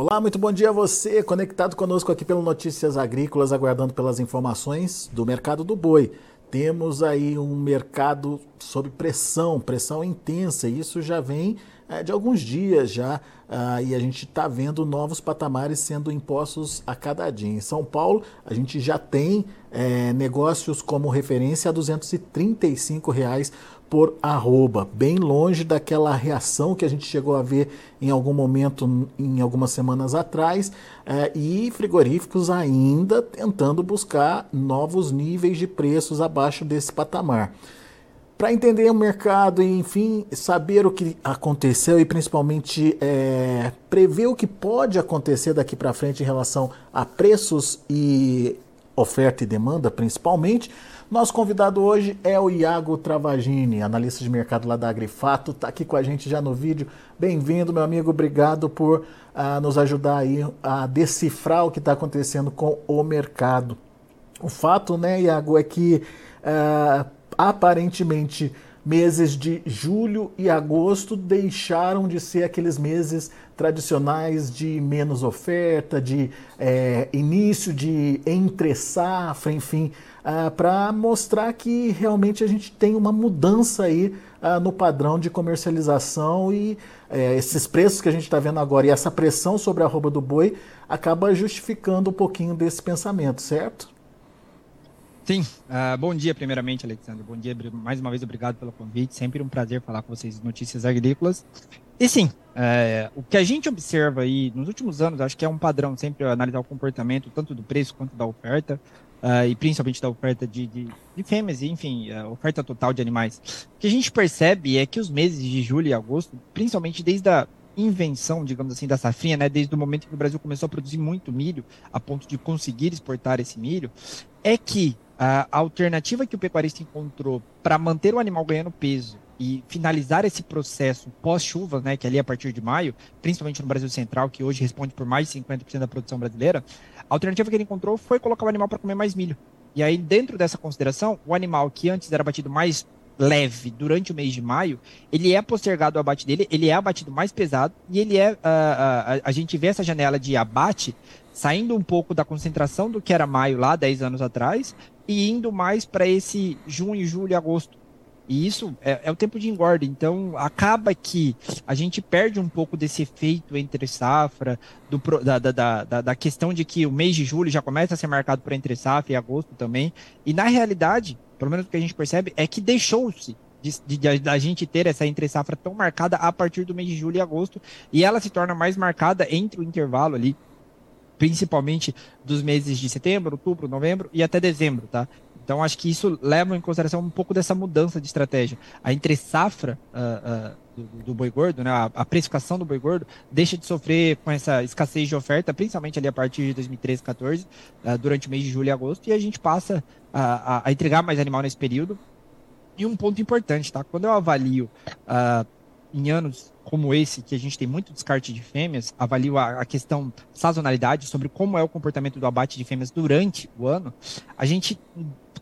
Olá, muito bom dia a você, conectado conosco aqui pelo Notícias Agrícolas, aguardando pelas informações do mercado do boi. Temos aí um mercado sob pressão, pressão intensa, e isso já vem é, de alguns dias já, uh, e a gente está vendo novos patamares sendo impostos a cada dia. Em São Paulo, a gente já tem é, negócios como referência a 235 reais por arroba, bem longe daquela reação que a gente chegou a ver em algum momento, em algumas semanas atrás, é, e frigoríficos ainda tentando buscar novos níveis de preços abaixo desse patamar. Para entender o mercado e, enfim, saber o que aconteceu e principalmente é, prever o que pode acontecer daqui para frente em relação a preços e oferta e demanda, principalmente. Nosso convidado hoje é o Iago Travagini, analista de mercado lá da Agrifato, está aqui com a gente já no vídeo. Bem-vindo, meu amigo, obrigado por uh, nos ajudar aí a decifrar o que está acontecendo com o mercado. O fato, né, Iago, é que uh, aparentemente meses de julho e agosto deixaram de ser aqueles meses tradicionais de menos oferta, de é, início de entre safra, enfim, ah, para mostrar que realmente a gente tem uma mudança aí ah, no padrão de comercialização e é, esses preços que a gente está vendo agora e essa pressão sobre a roupa do boi acaba justificando um pouquinho desse pensamento, certo? Sim, uh, bom dia primeiramente, Alexandre. Bom dia, mais uma vez obrigado pelo convite. Sempre um prazer falar com vocês notícias agrícolas. E sim, uh, o que a gente observa aí nos últimos anos, acho que é um padrão sempre analisar o comportamento tanto do preço quanto da oferta, uh, e principalmente da oferta de, de, de fêmeas, enfim, a oferta total de animais. O que a gente percebe é que os meses de julho e agosto, principalmente desde a invenção, digamos assim, da safrinha, né, desde o momento que o Brasil começou a produzir muito milho, a ponto de conseguir exportar esse milho, é que a alternativa que o pecuarista encontrou para manter o animal ganhando peso e finalizar esse processo pós-chuva, né, que é ali a partir de maio, principalmente no Brasil Central, que hoje responde por mais de 50% da produção brasileira, a alternativa que ele encontrou foi colocar o animal para comer mais milho. E aí, dentro dessa consideração, o animal que antes era abatido mais leve durante o mês de maio, ele é postergado o abate dele, ele é abatido mais pesado e ele é. Uh, uh, a gente vê essa janela de abate saindo um pouco da concentração do que era maio lá, 10 anos atrás, e indo mais para esse junho, julho agosto. E isso é, é, o tempo de engorda. Então, acaba que a gente perde um pouco desse efeito entre safra, do, da, da, da, da, questão de que o mês de julho já começa a ser marcado por entre safra e agosto também. E na realidade, pelo menos o que a gente percebe, é que deixou-se de, de, de, da gente ter essa entre safra tão marcada a partir do mês de julho e agosto. E ela se torna mais marcada entre o intervalo ali principalmente dos meses de setembro, outubro, novembro e até dezembro, tá? Então acho que isso leva em consideração um pouco dessa mudança de estratégia. A entre safra uh, uh, do, do, boi gordo, né, a, a, precificação do boi gordo deixa de sofrer com essa escassez de oferta, principalmente ali a partir de 2013, 14, uh, durante o mês de julho e agosto, e a gente passa a, a, a, entregar mais animal nesse período. E um ponto importante, tá? Quando eu avalio em anos como esse, que a gente tem muito descarte de fêmeas, avalio a, a, questão sazonalidade, sobre como é o comportamento do abate de fêmeas durante o ano, a gente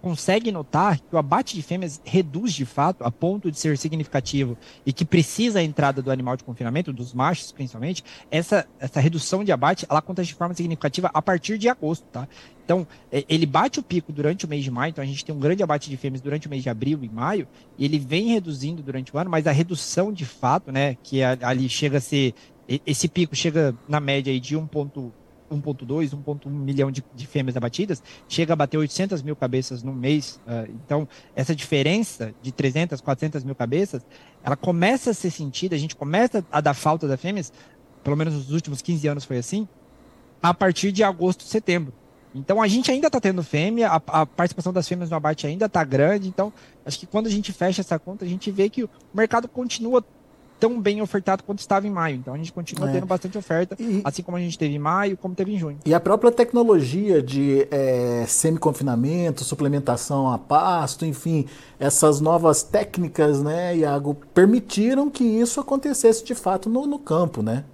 consegue notar que o abate de fêmeas reduz de fato a ponto de ser significativo e que precisa a entrada do animal de confinamento, dos machos principalmente, essa, essa redução de abate, ela acontece de forma significativa a partir de agosto, tá? Então, é, ele bate o pico durante o mês de maio, então a gente tem um grande abate de fêmeas durante o mês de abril e maio, e ele vem reduzindo durante o ano, mas a redução de fato, né, que ali chega a ser, esse pico chega na média aí de 1,1 1,2, 1,1 milhão de, de, fêmeas abatidas, chega a bater 800 mil cabeças no mês. Uh, então, essa diferença de 300, 400 mil cabeças, ela começa a ser sentida, a gente começa a dar falta das fêmeas, pelo menos nos últimos 15 anos foi assim, a partir de agosto, setembro. Então a gente ainda está tendo fêmea, a, a, participação das fêmeas no abate ainda está grande. Então, acho que quando a gente fecha essa conta, a gente vê que o mercado continua tão bem ofertado quanto estava em maio. Então a gente continua é. tendo bastante oferta, e, assim como a gente teve em maio, como teve em junho. E a própria tecnologia de é, semi-confinamento, suplementação a pasto, enfim, essas novas técnicas, né, Iago, permitiram que isso acontecesse de fato no, no campo, né?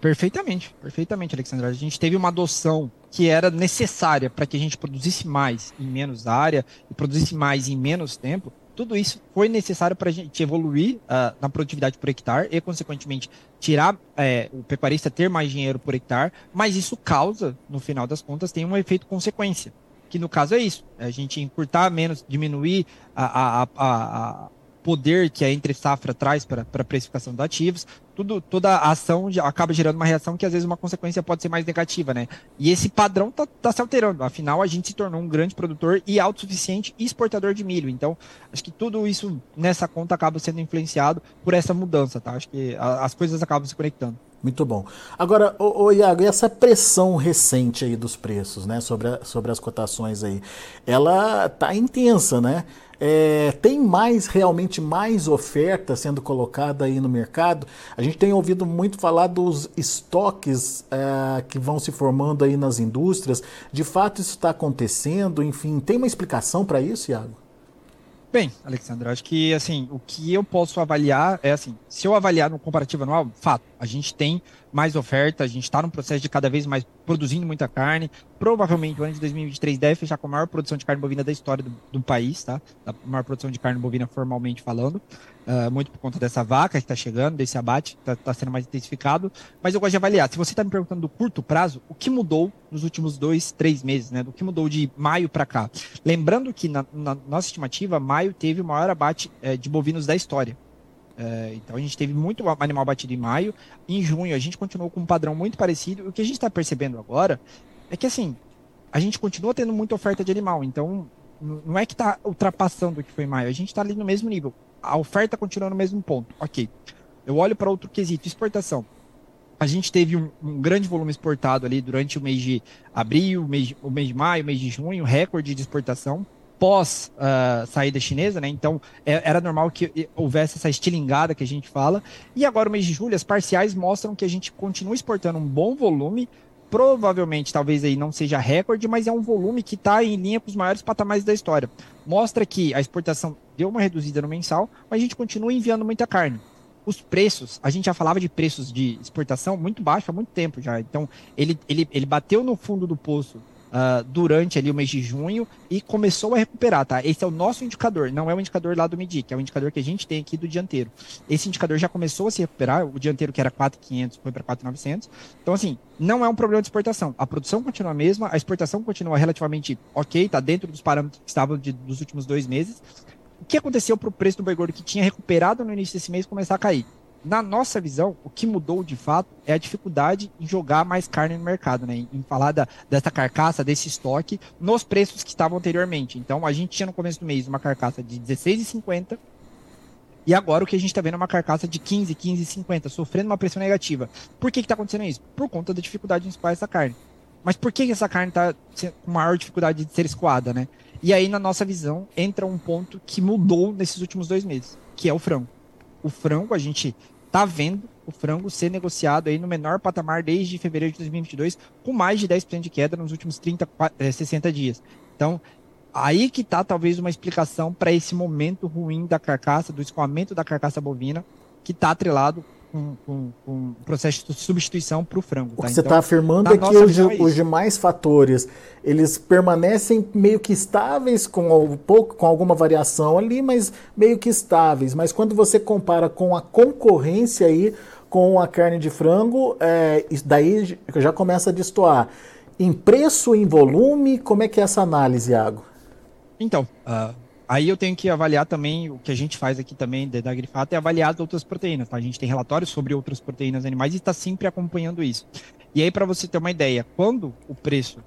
Perfeitamente, perfeitamente, Alexandre. A gente teve uma adoção que era necessária para que a gente produzisse mais em menos área e produzisse mais em menos tempo, tudo isso foi necessário para a gente evoluir uh, na produtividade por hectare e, consequentemente, tirar é, o pecuarista ter mais dinheiro por hectare, mas isso causa, no final das contas, tem um efeito consequência, que no caso é isso, é a gente encurtar menos, diminuir a, a, a, a poder que a entre safra traz para a precificação dos ativos, tudo, toda ação acaba gerando uma reação que às vezes uma consequência pode ser mais negativa, né? E esse padrão está tá se alterando. Afinal, a gente se tornou um grande produtor e autossuficiente exportador de milho. Então, acho que tudo isso nessa conta acaba sendo influenciado por essa mudança, tá? Acho que a, as coisas acabam se conectando. Muito bom. Agora, ô, ô, Iago, e essa pressão recente aí dos preços, né, sobre, a, sobre as cotações aí, ela tá intensa, né? É, tem mais, realmente mais oferta sendo colocada aí no mercado? A gente tem ouvido muito falar dos estoques é, que vão se formando aí nas indústrias. De fato, isso está acontecendo? Enfim, tem uma explicação para isso, Iago? Bem, Alexandre, acho que assim, o que eu posso avaliar é assim, se eu avaliar no comparativo anual, fato, a gente tem mais oferta, a gente está num processo de cada vez mais produzindo muita carne. Provavelmente o ano de 2023 deve fechar com a maior produção de carne bovina da história do, do país, tá? A maior produção de carne bovina formalmente falando. Uh, muito por conta dessa vaca que está chegando, desse abate, está tá sendo mais intensificado. Mas eu gosto de avaliar. Se você está me perguntando do curto prazo, o que mudou nos últimos dois, três meses, né? Do que mudou de maio para cá? Lembrando que na, na, nossa estimativa, maio teve o maior abate eh, de bovinos da história. É, então a gente teve muito animal batido em maio. Em junho a gente continuou com um padrão muito parecido. O que a gente está percebendo agora é que assim a gente continua tendo muita oferta de animal. Então não é que está ultrapassando o que foi em maio. A gente está ali no mesmo nível. A oferta continua no mesmo ponto. Ok. Eu olho para outro quesito, exportação. A gente teve um, um, grande volume exportado ali durante o mês de abril, mês, o mês de maio, mês de junho, recorde de exportação pós uh, saída chinesa, né? Então é, era normal que houvesse essa estilingada que a gente fala. E agora o mês de julho, as parciais mostram que a gente continua exportando um bom volume. Provavelmente, talvez aí não seja recorde, mas é um volume que está em linha com os maiores patamares da história. Mostra que a exportação deu uma reduzida no mensal, mas a gente continua enviando muita carne os preços, a gente já falava de preços de exportação muito baixo há muito tempo já. Então, ele, ele, ele bateu no fundo do poço uh, durante ali o mês de junho e começou a recuperar, tá? Esse é o nosso indicador, não é o indicador lá do Medic, é o indicador que a gente tem aqui do dianteiro. Esse indicador já começou a se recuperar, o dianteiro que era 4.500 foi para 4.900. Então, assim, não é um problema de exportação. A produção continua a mesma, a exportação continua relativamente ok, tá dentro dos parâmetros que estavam de, dos últimos dois meses. O que aconteceu para o preço do boi gordo que tinha recuperado no início desse mês começar a cair? Na nossa visão, o que mudou de fato é a dificuldade em jogar mais carne no mercado, né? Em falar da, dessa carcaça, desse estoque, nos preços que estavam anteriormente. Então, a gente tinha no começo do mês uma carcaça de R$16,50 e agora o que a gente está vendo é uma carcaça de 15, 15,50, sofrendo uma pressão negativa. Por que está acontecendo isso? Por conta da dificuldade em escoar essa carne. Mas por que essa carne está com maior dificuldade de ser escoada, né? E aí, na nossa visão, entra um ponto que mudou nesses últimos dois meses, que é o frango o frango, a gente tá vendo o frango ser negociado aí no menor patamar desde fevereiro de 2022, com mais de 10% de queda nos últimos 30, 60 eh, dias. Então, aí que tá talvez uma explicação para esse momento ruim da carcaça, do escoamento da carcaça bovina, que está atrelado com, com, com processo de substituição para o frango. Tá? O que você está então, afirmando é que os, é os demais fatores eles permanecem meio que estáveis com um pouco com alguma variação ali, mas meio que estáveis. Mas quando você compara com a concorrência aí com a carne de frango, é, daí já começa a destoar. Em preço, em volume, como é que é essa análise, Iago? Então, uh, Aí eu tenho que avaliar também, o que a gente faz aqui também da Grifato é avaliar as outras proteínas. Tá? A gente tem relatórios sobre outras proteínas animais e está sempre acompanhando isso. E aí, para você ter uma ideia, quando o preço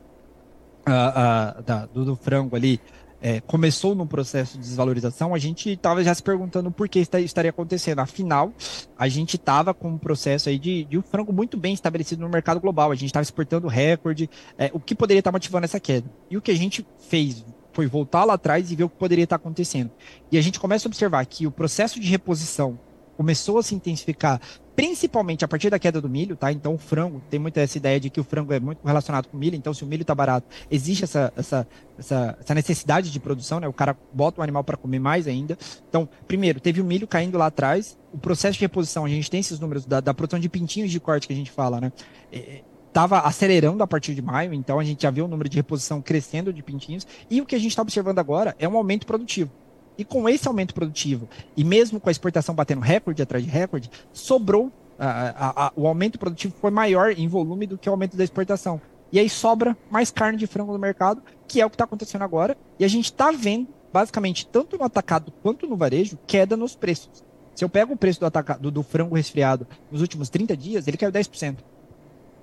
uh, uh, da, do, do, frango ali é, começou no processo de desvalorização, a gente estava já se perguntando por que isso estaria acontecendo. Afinal, a gente estava com um processo aí de, de um frango muito bem estabelecido no mercado global. A gente estava exportando recorde, é, o que poderia estar motivando essa queda. E o que a gente fez foi voltar lá atrás e ver o que poderia estar acontecendo. E a gente começa a observar que o processo de reposição começou a se intensificar, principalmente a partir da queda do milho, tá? Então o frango, tem muita essa ideia de que o frango é muito relacionado com milho, então se o milho está barato, existe essa, essa, essa, essa, necessidade de produção, né? O cara bota o animal para comer mais ainda. Então, primeiro, teve o milho caindo lá atrás, o processo de reposição, a gente tem esses números da, da produção de pintinhos de corte que a gente fala, né? É, estava acelerando a partir de maio, então a gente já viu o número de reposição crescendo de pintinhos, e o que a gente está observando agora é um aumento produtivo. E com esse aumento produtivo, e mesmo com a exportação batendo recorde atrás de recorde, sobrou, a, a, a, o aumento produtivo foi maior em volume do que o aumento da exportação. E aí sobra mais carne de frango no mercado, que é o que está acontecendo agora, e a gente está vendo, basicamente, tanto no atacado quanto no varejo, queda nos preços. Se eu pego o preço do, atacado, do, do frango resfriado nos últimos 30 dias, ele caiu 10%.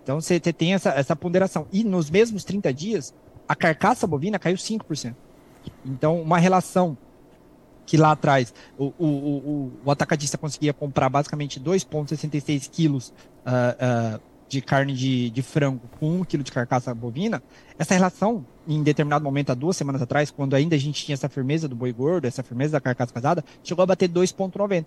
Então você tem essa, essa ponderação. E nos mesmos 30 dias, a carcaça bovina caiu 5%. Então, uma relação que lá atrás o, o, o, o atacadista conseguia comprar basicamente 2,66 quilos uh, uh, de carne de, de frango com 1 quilo de carcaça bovina, essa relação, em determinado momento, há duas semanas atrás, quando ainda a gente tinha essa firmeza do boi gordo, essa firmeza da carcaça casada, chegou a bater 2,90.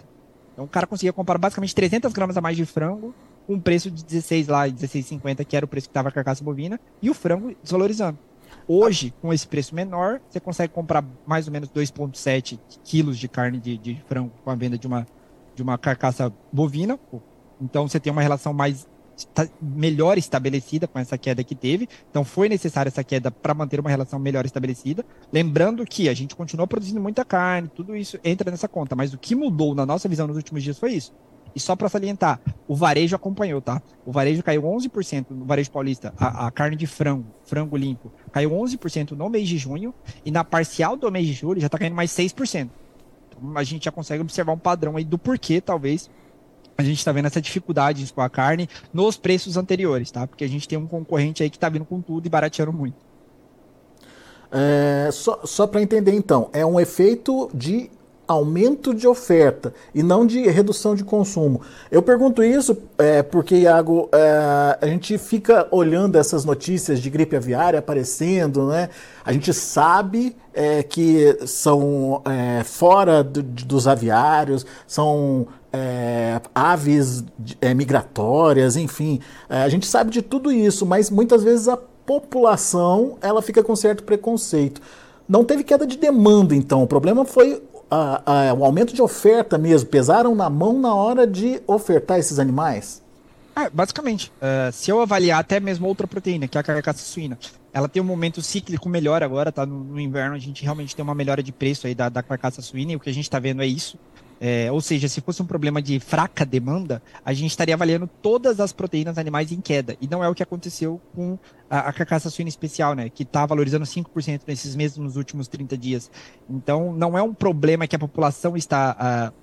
Então o cara conseguia comprar basicamente 300 gramas a mais de frango com um preço de 16 lá, 16,50, que era o preço que estava a carcaça bovina, e o frango desvalorizando. Hoje, com esse preço menor, você consegue comprar mais ou menos 2,7 quilos de carne de, de, frango com a venda de uma, de uma carcaça bovina. Então, você tem uma relação mais melhor estabelecida com essa queda que teve. Então, foi necessária essa queda para manter uma relação melhor estabelecida. Lembrando que a gente continua produzindo muita carne, tudo isso entra nessa conta. Mas o que mudou na nossa visão nos últimos dias foi isso. E só para salientar, o varejo acompanhou, tá? O varejo caiu 11% no varejo paulista. A, a, carne de frango, frango limpo, caiu 11% no mês de junho. E na parcial do mês de julho já está caindo mais 6%. Então a gente já consegue observar um padrão aí do porquê, talvez, a gente está vendo essa dificuldade com a carne nos preços anteriores, tá? Porque a gente tem um concorrente aí que está vindo com tudo e barateando muito. É, só só para entender então, é um efeito de aumento de oferta e não de redução de consumo. Eu pergunto isso é, porque, Iago, é, a gente fica olhando essas notícias de gripe aviária aparecendo, né? A gente sabe é, que são é, fora do, dos aviários, são é, aves é, migratórias, enfim. a gente sabe de tudo isso, mas muitas vezes a população ela fica com certo preconceito. Não teve queda de demanda, então. O problema foi a, a, o aumento de oferta mesmo, pesaram na mão na hora de ofertar esses animais? É, basicamente, uh, se eu avaliar até mesmo outra proteína, que é a carcaça suína, ela tem um momento cíclico melhor agora, tá? No, no inverno a gente realmente tem uma melhora de preço aí da, da carcaça suína, e o que a gente está vendo é isso. É, ou seja, se fosse um problema de fraca demanda, a gente estaria avaliando todas as proteínas animais em queda. E não é o que aconteceu com a, a carcaça suína especial, né? Que está valorizando 5% nesses mesmos últimos 30 dias. Então, não é um problema que a população está. Uh,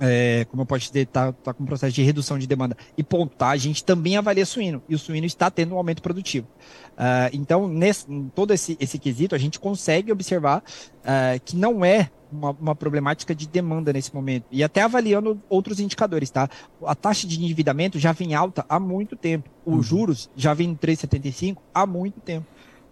é, como eu posso dizer, está tá com um processo de redução de demanda. E ponto, tá? A gente também avalia suíno, e o suíno está tendo um aumento produtivo. Uh, então, nesse, todo esse, esse quesito, a gente consegue observar uh, que não é uma, uma, problemática de demanda nesse momento. E até avaliando outros indicadores, tá? A taxa de endividamento já vem alta há muito tempo. Os uhum. juros já vem em 3,75 há muito tempo.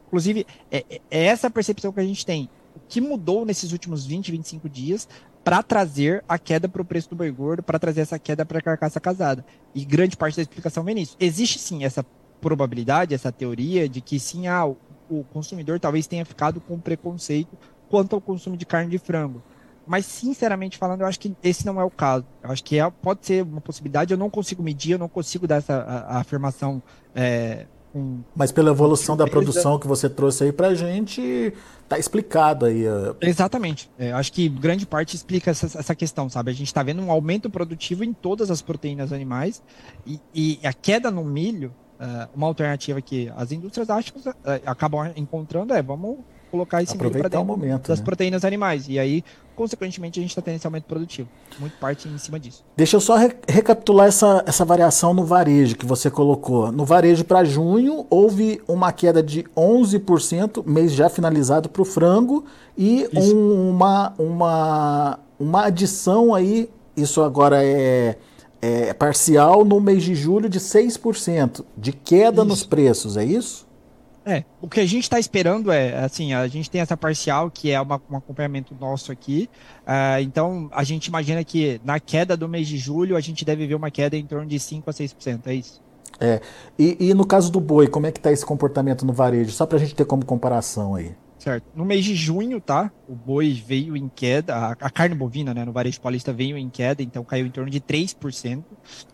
Inclusive, é, é essa a percepção que a gente tem. O que mudou nesses últimos 20, 25 dias para trazer a queda para o preço do boi gordo, para trazer essa queda para a carcaça casada. E grande parte da explicação vem nisso. Existe sim essa probabilidade, essa teoria de que sim, ah, o, consumidor talvez tenha ficado com preconceito quanto ao consumo de carne de frango. Mas, sinceramente falando, eu acho que esse não é o caso. Eu acho que é, pode ser uma possibilidade, eu não consigo medir, eu não consigo dar essa a, a afirmação. É, Mas pela evolução da produção que você trouxe aí pra gente, tá explicado aí. Exatamente. É, acho que grande parte explica essa, essa questão, sabe? A gente está vendo um aumento produtivo em todas as proteínas animais e, e a queda no milho, uh, uma alternativa que as indústrias acham, uh, acabam encontrando é vamos colocar esse milho para dentro momento, das né? proteínas animais. E aí, consequentemente, a gente está tendo esse aumento produtivo. Muito parte em cima disso. Deixa eu só re recapitular essa, essa variação no varejo que você colocou. No varejo para junho, houve uma queda de 11%, mês já finalizado para o frango, e um, uma, uma, uma adição aí, isso agora é, é parcial, no mês de julho de 6% de queda isso. nos preços, é isso? É, o que a gente está esperando é, assim, a gente tem essa parcial que é uma, um acompanhamento nosso aqui, uh, então a gente imagina que na queda do mês de julho a gente deve ver uma queda em torno de 5% a 6%, é isso? É, e, e no caso do boi, como é que está esse comportamento no varejo? Só para a gente ter como comparação aí. Certo. No mês de junho, tá? O boi veio em queda, a, a, carne bovina, né, no varejo paulista veio em queda, então caiu em torno de 3%.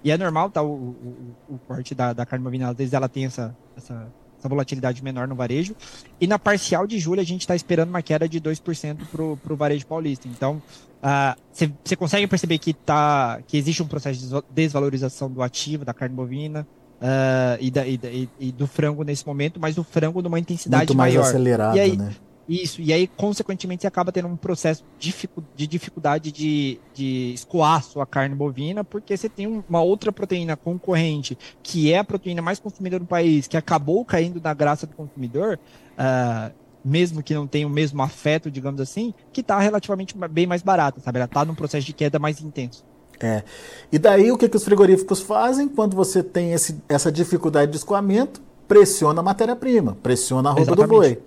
E é normal, tá? O, o, o corte da, da carne bovina, às vezes ela tem essa, essa, essa volatilidade menor no varejo. E na parcial de julho, a gente está esperando uma queda de 2% para o varejo paulista. Então, você uh, consegue perceber que, tá, que existe um processo de desvalorização do ativo da carne bovina, uh, e, da, e, e, do frango nesse momento, mas o frango numa intensidade Muito mais maior. acelerado, aí, né? Isso, e aí, consequentemente, você acaba tendo um processo de dificuldade de, de escoar sua carne bovina, porque você tem uma outra proteína concorrente, que é a proteína mais consumida no país, que acabou caindo na graça do consumidor, uh, mesmo que não tenha o mesmo afeto, digamos assim, que está relativamente bem mais barata, sabe? Ela está num processo de queda mais intenso. É. E daí o que, que os frigoríficos fazem quando você tem esse, essa dificuldade de escoamento? Pressiona a matéria-prima, pressiona a roupa do boi.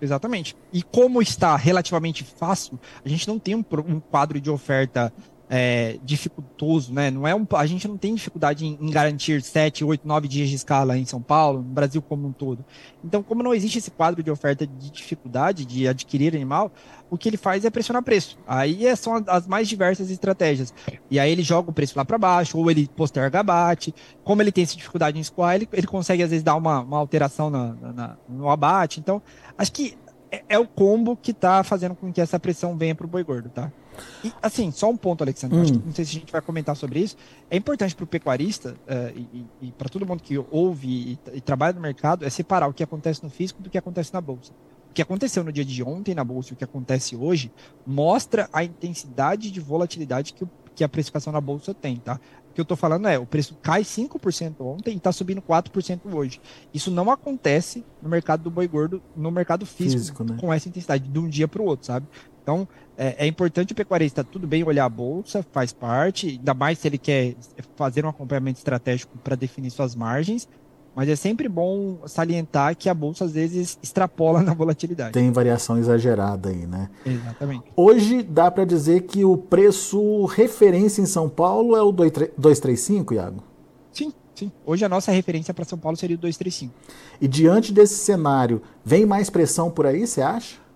Exatamente. E como está relativamente fácil, a gente não tem um, um quadro de oferta é, dificultoso, né? Não é um, a gente não tem dificuldade em, em, garantir 7, 8, 9 dias de escala em São Paulo, no Brasil como um todo. Então, como não existe esse quadro de oferta de dificuldade de adquirir animal, o que ele faz é pressionar preço. Aí é, são as mais diversas estratégias. E aí ele joga o preço lá para baixo, ou ele posterga abate. Como ele tem essa dificuldade em escoar, ele, ele consegue às vezes dar uma, uma alteração na, na, no abate. Então, acho que é, é o combo que está fazendo com que essa pressão venha para o boi gordo, tá? E, assim, só um ponto, Alexandre. Hum. não sei se a gente vai comentar sobre isso. É importante para o pecuarista uh, e, e para todo mundo que ouve e, e, trabalha no mercado é separar o que acontece no físico do que acontece na bolsa. O que aconteceu no dia de ontem na bolsa e o que acontece hoje mostra a intensidade de volatilidade que, que a precificação na bolsa tem, tá? O que eu estou falando é, o preço cai 5% ontem e está subindo 4% hoje. Isso não acontece no mercado do boi gordo, no mercado físico, físico né? com essa intensidade, de um dia para o outro, sabe? Então, é, é, importante o pecuarista, tudo bem olhar a bolsa, faz parte, ainda mais se ele quer fazer um acompanhamento estratégico para definir suas margens, mas é sempre bom salientar que a bolsa às vezes extrapola na volatilidade. Tem variação exagerada aí, né? Exatamente. Hoje dá para dizer que o preço referência em São Paulo é o 235, Iago? Sim, sim. Hoje a nossa referência para São Paulo seria o 235. E diante desse cenário, vem mais pressão por aí, você acha?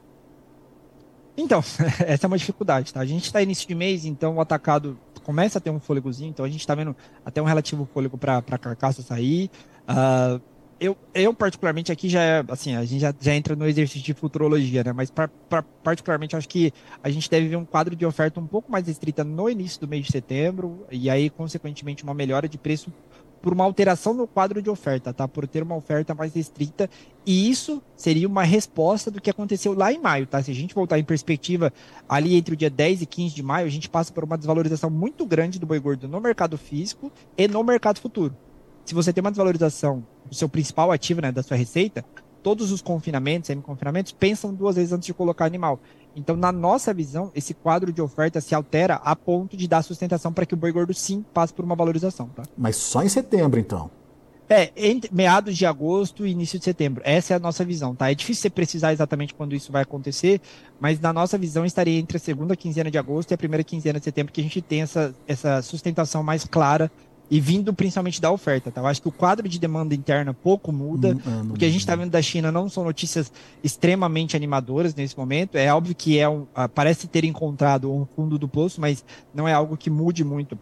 Então, essa é uma dificuldade, tá? A gente está início de mês, então o atacado começa a ter um fôlegozinho, então a gente está vendo até um relativo fôlego para a carcaça sair. Uh, eu, eu, particularmente, aqui já é, assim, a gente já, já entra no exercício de futurologia, né? Mas, pra, pra, particularmente, acho que a gente deve ver um quadro de oferta um pouco mais restrita no início do mês de setembro, e aí, consequentemente, uma melhora de preço por uma alteração no quadro de oferta, tá? Por ter uma oferta mais restrita. E isso seria uma resposta do que aconteceu lá em maio, tá? Se a gente voltar em perspectiva, ali entre o dia 10 e 15 de maio, a gente passa por uma desvalorização muito grande do boi gordo no mercado físico e no mercado futuro. Se você tem uma desvalorização do seu principal ativo, né, da sua receita, todos os confinamentos, semi-confinamentos, pensam duas vezes antes de colocar animal. Então, na nossa visão, esse quadro de oferta se altera a ponto de dar sustentação para que o boi gordo sim passe por uma valorização. Tá? Mas só em setembro, então? É, entre meados de agosto e início de setembro. Essa é a nossa visão, tá? É difícil você precisar exatamente quando isso vai acontecer, mas na nossa visão estaria entre a segunda quinzena de agosto e a primeira quinzena de setembro que a gente tem essa, essa sustentação mais clara e vindo principalmente da oferta. Tá? Eu acho que o quadro de demanda interna pouco muda. Hum, é, o que a gente está vendo da China não são notícias extremamente animadoras nesse momento. É óbvio que é um, uh, parece ter encontrado um fundo do poço, mas não é algo que mude muito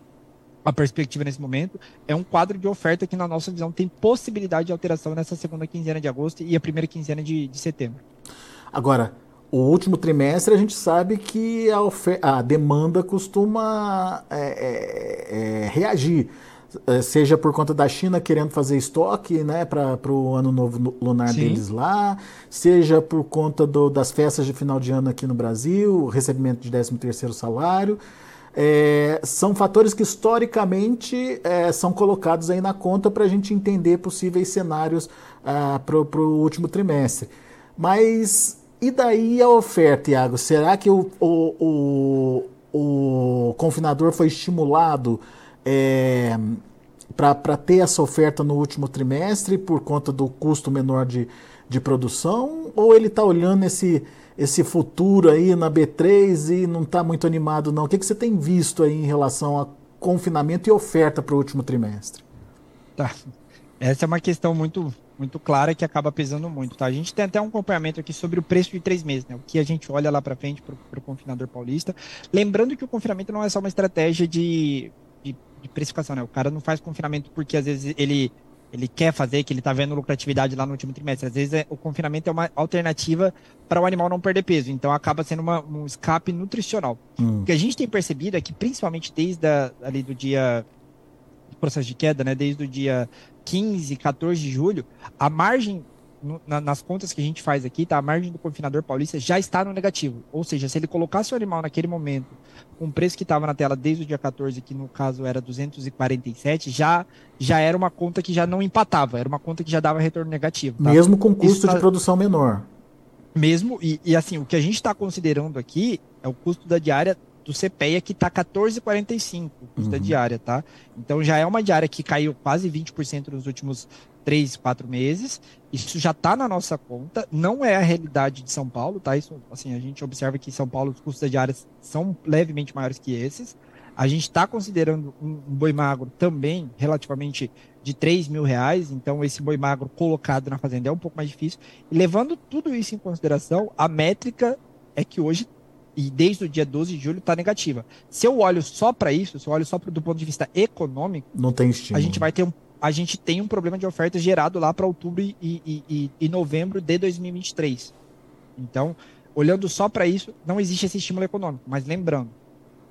a perspectiva nesse momento. É um quadro de oferta que, na nossa visão, tem possibilidade de alteração nessa segunda quinzena de agosto e a primeira quinzena de, de setembro. Agora, o último trimestre a gente sabe que a, a demanda costuma é, é, é, reagir. Eh, seja por conta da China querendo fazer estoque né, para o ano novo lunar Sim. deles lá, seja por conta do, das festas de final de ano aqui no Brasil, recebimento de 13 terceiro salário. É, são fatores que historicamente é, são colocados aí na conta para a gente entender possíveis cenários ah, para o último trimestre. Mas e daí a oferta, Iago? Será que o, o, o, o confinador foi estimulado é, para ter essa oferta no último trimestre por conta do custo menor de, de produção? Ou ele está olhando esse, esse futuro aí na B3 e não está muito animado, não? O que, que você tem visto aí em relação a confinamento e oferta para o último trimestre? Tá. Essa é uma questão muito muito clara que acaba pesando muito, tá? A gente tem até um acompanhamento aqui sobre o preço de três meses, né? O que a gente olha lá para frente para o confinador paulista. Lembrando que o confinamento não é só uma estratégia de, de, precificação, né? O cara não faz confinamento porque às vezes ele, ele quer fazer, que ele tá vendo lucratividade lá no último trimestre. Às vezes é, o confinamento é uma alternativa para o animal não perder peso. Então acaba sendo uma, um escape nutricional. Hum. O que a gente tem percebido é que, principalmente desde a, ali do dia processo de queda, né, desde o dia 15, 14 de julho, a margem nas contas que a gente faz aqui, tá? A margem do confinador paulista já está no negativo. Ou seja, se ele colocasse o animal naquele momento, com o preço que estava na tela desde o dia 14, que no caso era 247, já, já era uma conta que já não empatava, era uma conta que já dava retorno negativo. Tá? Mesmo com custo tá... de produção menor. Mesmo, e, e assim, o que a gente está considerando aqui é o custo da diária do CPEA que está 14,45 custa uhum. diária, tá? Então já é uma diária que caiu quase 20% nos últimos 3, 4 meses. Isso já está na nossa conta, não é a realidade de São Paulo, tá? Isso, assim, a gente observa que em São Paulo os custos da diária são levemente maiores que esses. A gente está considerando um, um, boi magro também relativamente de 3 mil reais, então esse boi magro colocado na fazenda é um pouco mais difícil. E levando tudo isso em consideração, a métrica é que hoje e desde o dia 12 de julho está negativa. Se eu olho só para isso, se eu olho só pro, do ponto de vista econômico, não tem estímulo. A gente vai ter um, a gente tem um problema de oferta gerado lá para outubro e, e, e, e, novembro de 2023. Então, olhando só para isso, não existe esse estímulo econômico. Mas lembrando,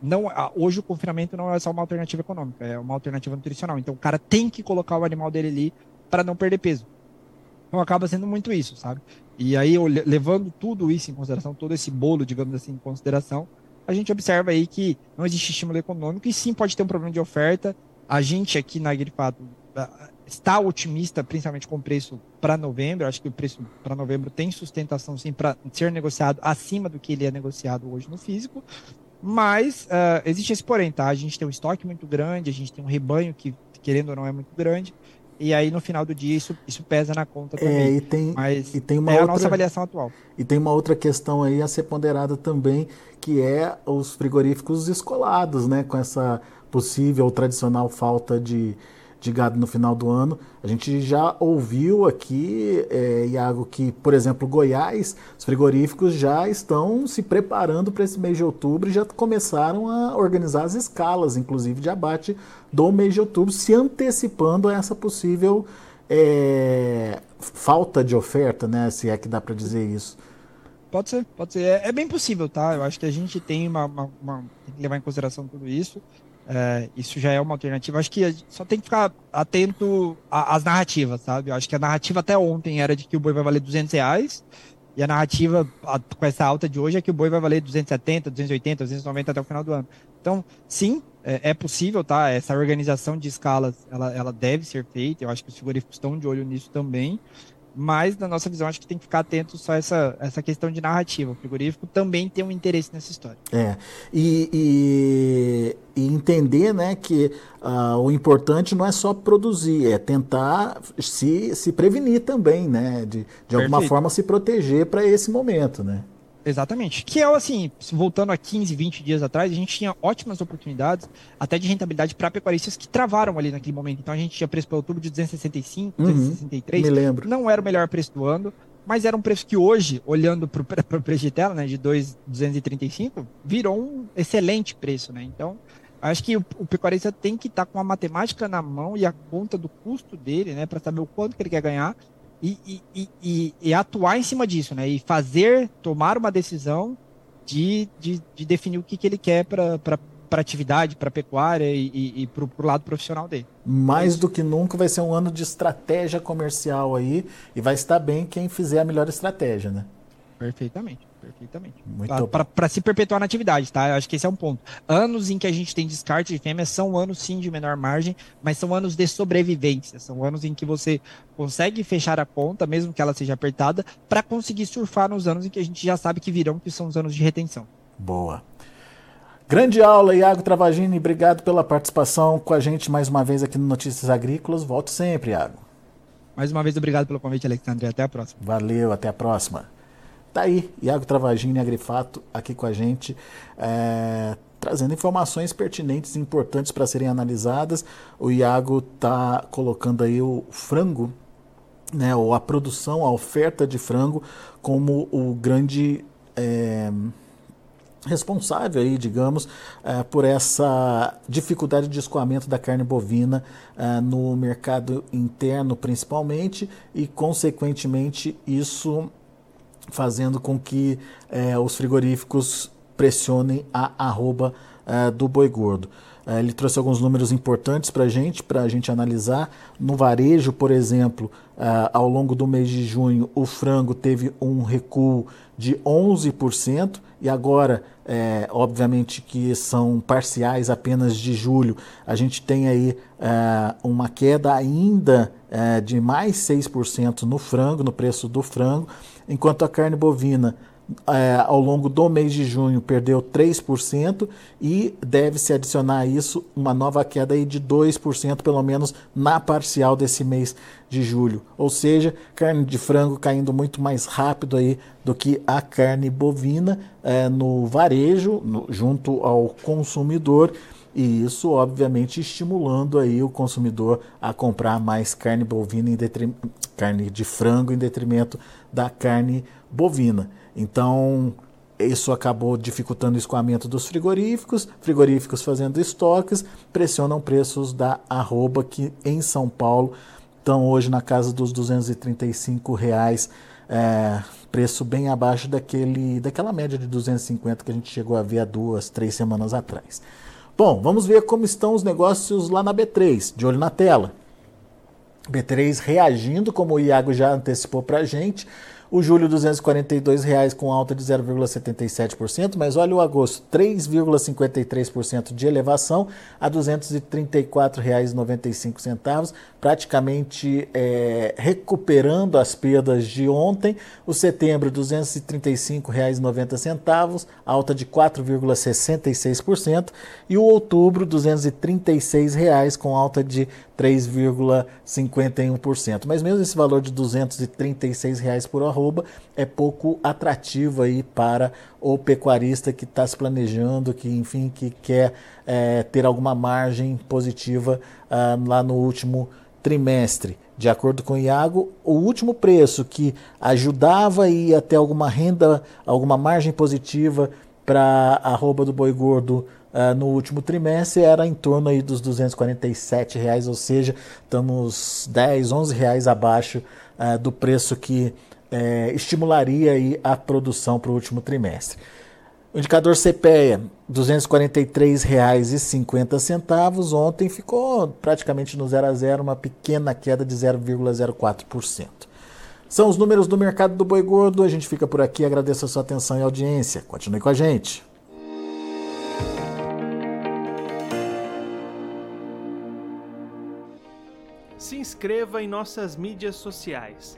não, hoje o confinamento não é só uma alternativa econômica, é uma alternativa nutricional. Então, o cara tem que colocar o animal dele ali para não perder peso. Então, acaba sendo muito isso, sabe? E aí, levando tudo isso em consideração, todo esse bolo, digamos assim, em consideração, a gente observa aí que não existe estímulo econômico e sim pode ter um problema de oferta. A gente aqui na Agrifato ah, está otimista, principalmente com o preço para novembro. Acho que o preço para novembro tem sustentação sim para ser negociado acima do que ele é negociado hoje no físico. Mas uh, existe esse porém, tá? A gente tem um estoque muito grande, a gente tem um rebanho que, querendo ou não, é muito grande. E aí, no final do dia, isso, isso pesa na conta é, também. É, e tem, Mas e tem uma é outra, a nossa avaliação atual. E tem uma outra questão aí a ser ponderada também, que é os frigoríficos escolados, né? Com essa possível tradicional falta de, de gado no final do ano. A gente já ouviu aqui, é, Iago, que, por exemplo, Goiás, os frigoríficos já estão se preparando para esse mês de outubro e já começaram a organizar as escalas, inclusive, de abate do mês de outubro, se antecipando a essa possível é, falta de oferta, né? Se é que dá para dizer isso. Pode ser, pode ser. É, é, bem possível, tá? Eu acho que a gente tem uma, uma, uma, tem que levar em consideração tudo isso. É, isso já é uma alternativa. Acho que só tem que ficar atento às narrativas, sabe? Eu acho que a narrativa até ontem era de que o boi vai valer 200 reais. E a narrativa com essa alta de hoje é que o boi vai valer 270, 280, 290 até o final do ano. Então, sim, é, é possível, tá? Essa organização de escalas, ela, ela deve ser feita. Eu acho que os frigoríficos estão de olho nisso também mas na nossa visão acho que tem que ficar atento só a essa, essa questão de narrativa. O frigorífico também tem um interesse nessa história. É, e, e, e entender né, que uh, o importante não é só produzir, é tentar se, se prevenir também, né? De, de alguma forma se proteger para esse momento, né? Exatamente. Que é assim, voltando a 15, 20 dias atrás, a gente tinha ótimas oportunidades, até de rentabilidade para pecuaristas que travaram ali naquele momento. Então a gente tinha preço para outubro de 265, uhum, 263. Me lembro. Não era o melhor preço do ano, mas era um preço que hoje, olhando para o preço de tela, né, de 235, virou um excelente preço, né? Então, acho que o, o pecuarista tem que estar tá com a matemática na mão e a conta do custo dele, né, para saber o quanto que ele quer ganhar e, e, e, e, atuar em cima disso, né? E fazer, tomar uma decisão de, de, de definir o que, que ele quer para para atividade, para pecuária e, e, e para o lado profissional dele. Mais do que nunca vai ser um ano de estratégia comercial aí e vai estar bem quem fizer a melhor estratégia, né? Perfeitamente. Perfeitamente. Para se perpetuar na atividade, tá? Eu acho que esse é um ponto. Anos em que a gente tem descarte de fêmeas são anos sim de menor margem, mas são anos de sobrevivência. São anos em que você consegue fechar a conta, mesmo que ela seja apertada, para conseguir surfar nos anos em que a gente já sabe que virão, que são os anos de retenção. Boa. Grande aula, Iago Travagini. Obrigado pela participação com a gente mais uma vez aqui no Notícias Agrícolas. Volto sempre, Iago. Mais uma vez, obrigado pelo convite, Alexandre. Até a próxima. Valeu, até a próxima. Tá aí, Iago Travagini, Agrifato, aqui com a gente, é, trazendo informações pertinentes e importantes para serem analisadas. O Iago tá colocando aí o frango né, ou a produção, a oferta de frango como o grande é, responsável aí, digamos, é, por essa dificuldade de escoamento da carne bovina é, no mercado interno, principalmente, e consequentemente isso fazendo com que é, os frigoríficos pressionem a arroba é, do boi gordo. É, ele trouxe alguns números importantes para a gente, para a gente analisar. No varejo, por exemplo, ao longo do mês de junho, o frango teve um recuo de 11%, e agora, é, obviamente que são parciais apenas de julho, a gente tem aí é, uma queda ainda é, de mais 6% no frango, no preço do frango, enquanto a carne bovina é, ao longo do mês de junho perdeu 3% e deve-se adicionar a isso uma nova queda aí de 2%, pelo menos na parcial desse mês de julho. Ou seja, carne de frango caindo muito mais rápido aí do que a carne bovina é, no varejo, no, junto ao consumidor. E isso, obviamente, estimulando aí o consumidor a comprar mais carne bovina em carne de frango em detrimento da carne bovina. Então, isso acabou dificultando o escoamento dos frigoríficos, frigoríficos fazendo estoques, pressionam preços da arroba que em São Paulo estão hoje na casa dos 235 reais, é, preço bem abaixo daquele, daquela média de 250 que a gente chegou a ver há duas, três semanas atrás. Bom, vamos ver como estão os negócios lá na B3, de olho na tela. B3 reagindo, como o Iago já antecipou para a gente, o julho, 242 reais com alta de 0,77%, mas olha o agosto, 3,53% de elevação a R$ 234,95, praticamente é, recuperando as perdas de ontem. O setembro, R$ 235,90, alta de 4,66%, e o outubro, 236 reais com alta de 3,51%. Mas mesmo esse valor de 236 reais por arroba é pouco atrativo aí para o pecuarista que está se planejando, que enfim que quer é, ter alguma margem positiva ah, lá no último trimestre. De acordo com o Iago, o último preço que ajudava a ter alguma renda, alguma margem positiva para a arroba do boi gordo uh, no último trimestre era em torno aí dos 247 reais, ou seja, estamos 10, 11 reais abaixo uh, do preço que uh, estimularia a produção para o último trimestre. O indicador CPEA, R$ 243,50. Ontem ficou praticamente no zero a zero, uma pequena queda de 0,04%. São os números do mercado do boi gordo. A gente fica por aqui. Agradeço a sua atenção e audiência. Continue com a gente. Se inscreva em nossas mídias sociais.